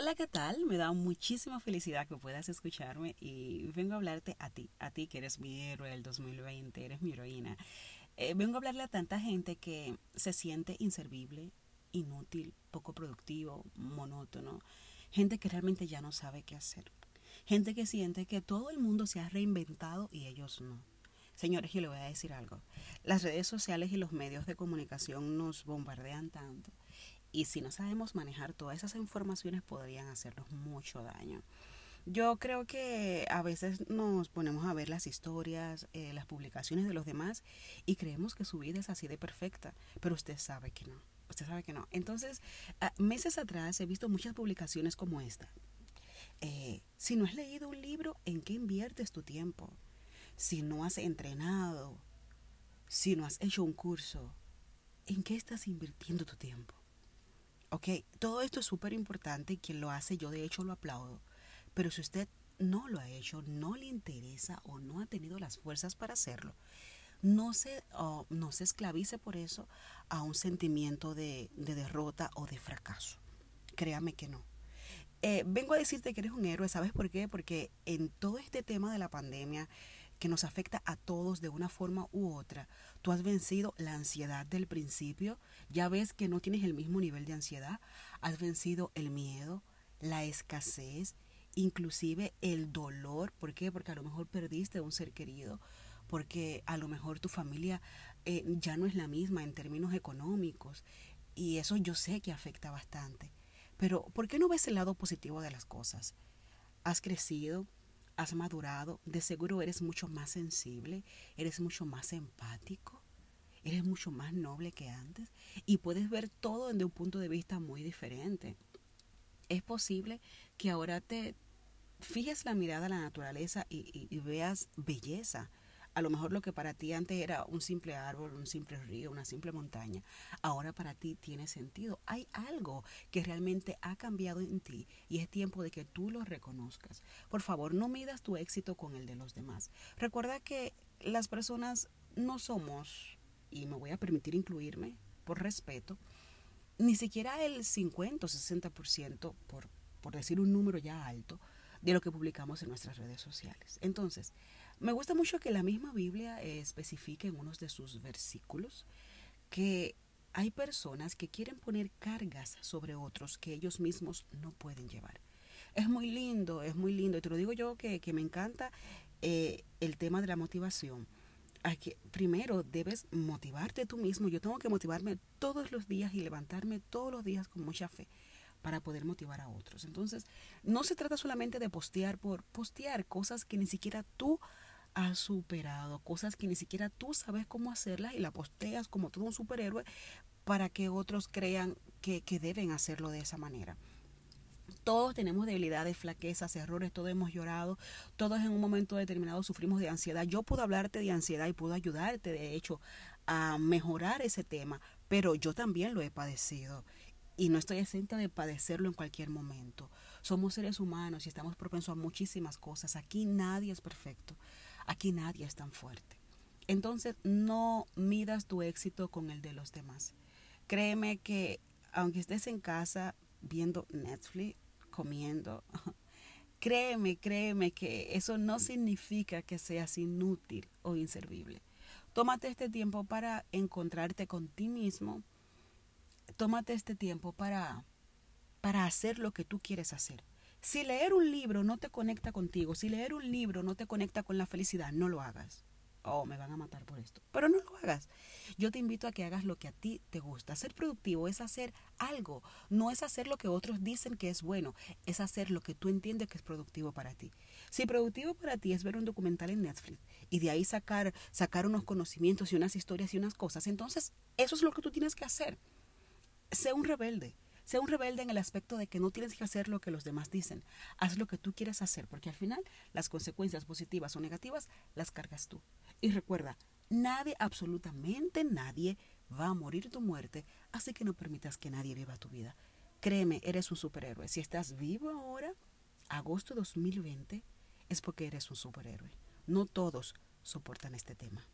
Hola, ¿qué tal? Me da muchísima felicidad que puedas escucharme y vengo a hablarte a ti, a ti que eres mi héroe del 2020, eres mi heroína. Eh, vengo a hablarle a tanta gente que se siente inservible, inútil, poco productivo, monótono, gente que realmente ya no sabe qué hacer, gente que siente que todo el mundo se ha reinventado y ellos no. Señores, yo le voy a decir algo. Las redes sociales y los medios de comunicación nos bombardean tanto y si no sabemos manejar todas esas informaciones podrían hacernos mucho daño. Yo creo que a veces nos ponemos a ver las historias, eh, las publicaciones de los demás y creemos que su vida es así de perfecta, pero usted sabe que no. Usted sabe que no. Entonces, meses atrás he visto muchas publicaciones como esta. Eh, si no has leído un libro, ¿en qué inviertes tu tiempo? Si no has entrenado, si no has hecho un curso, ¿en qué estás invirtiendo tu tiempo? Ok, todo esto es súper importante y quien lo hace, yo de hecho lo aplaudo. Pero si usted no lo ha hecho, no le interesa o no ha tenido las fuerzas para hacerlo, no se, no se esclavice por eso a un sentimiento de, derrota o de fracaso. Créame que no. Eh, vengo a decirte que eres un héroe, ¿sabes por qué? Porque en todo este tema de la pandemia, que nos afecta a todos de una forma u otra. Tú has vencido la ansiedad del principio, ya ves que no tienes el mismo nivel de ansiedad, has vencido el miedo, la escasez, inclusive el dolor. ¿Por qué? Porque a lo mejor perdiste a un ser querido, porque a lo mejor tu familia eh, ya no es la misma en términos económicos y eso yo sé que afecta bastante. Pero ¿por qué no ves el lado positivo de las cosas? Has crecido, has madurado, de seguro eres mucho más sensible, eres mucho más empático, eres mucho más noble que antes y puedes ver todo desde un punto de vista muy diferente. Es posible que ahora te fijes la mirada a la naturaleza y, y veas belleza a lo mejor lo que para ti antes era un simple árbol, un simple río, una simple montaña, ahora para ti tiene sentido. Hay algo que realmente ha cambiado en ti y es tiempo de que tú lo reconozcas. Por favor, no midas tu éxito con el de los demás. Recuerda que las personas no somos, y me voy a permitir incluirme por respeto, ni siquiera el 50 o 60%, por, por decir un número ya alto, de lo que publicamos en nuestras redes sociales. Entonces, me gusta mucho que la misma Biblia especifique en unos de sus versículos que hay personas que quieren poner cargas sobre otros que ellos mismos no pueden llevar. Es muy lindo, es muy lindo. Y te lo digo yo que, me encanta eh, el tema de la motivación. Aquí, primero debes motivarte tú mismo. Yo tengo que motivarme todos los días y levantarme todos los días con mucha fe para poder motivar a otros. Entonces, no se trata solamente de postear por postear cosas que ni siquiera tú has superado, cosas que ni siquiera tú sabes cómo hacerlas y la posteas como todo un superhéroe para que otros crean que, que deben hacerlo de esa manera. Todos tenemos debilidades, flaquezas, errores, todos hemos llorado, todos en un momento determinado sufrimos de ansiedad. Yo puedo hablarte de ansiedad y puedo ayudarte, de hecho, a mejorar ese tema, pero yo también lo he padecido y no estoy exenta de padecerlo en cualquier momento. Somos seres humanos y estamos propensos a muchísimas cosas. Aquí nadie es perfecto. Aquí nadie es tan fuerte. Entonces no midas tu éxito con el de los demás. Créeme que aunque estés en casa viendo Netflix, comiendo, créeme, créeme que eso no significa que seas inútil o inservible. Tómate este tiempo para encontrarte con ti mismo. Tómate este tiempo para, para hacer lo que tú quieres hacer. Si leer un libro no te conecta contigo, si leer un libro no te conecta con la felicidad, no lo hagas. Oh, me van a matar por esto. Pero no lo hagas. Yo te invito a que hagas lo que a ti te gusta. Ser productivo es hacer algo, no es hacer lo que otros dicen que es bueno, es hacer lo que tú entiendes que es productivo para ti. Si productivo para ti es ver un documental en Netflix y de ahí sacar, sacar unos conocimientos y unas historias y unas cosas, entonces eso es lo que tú tienes que hacer. Sé un rebelde. Sea un rebelde en el aspecto de que no tienes que hacer lo que los demás dicen. Haz lo que tú quieres hacer, porque al final las consecuencias positivas o negativas las cargas tú. Y recuerda, nadie, absolutamente nadie, va a morir tu muerte, así que no permitas que nadie viva tu vida. Créeme, eres un superhéroe. Si estás vivo ahora, agosto de 2020, es porque eres un superhéroe. No todos soportan este tema.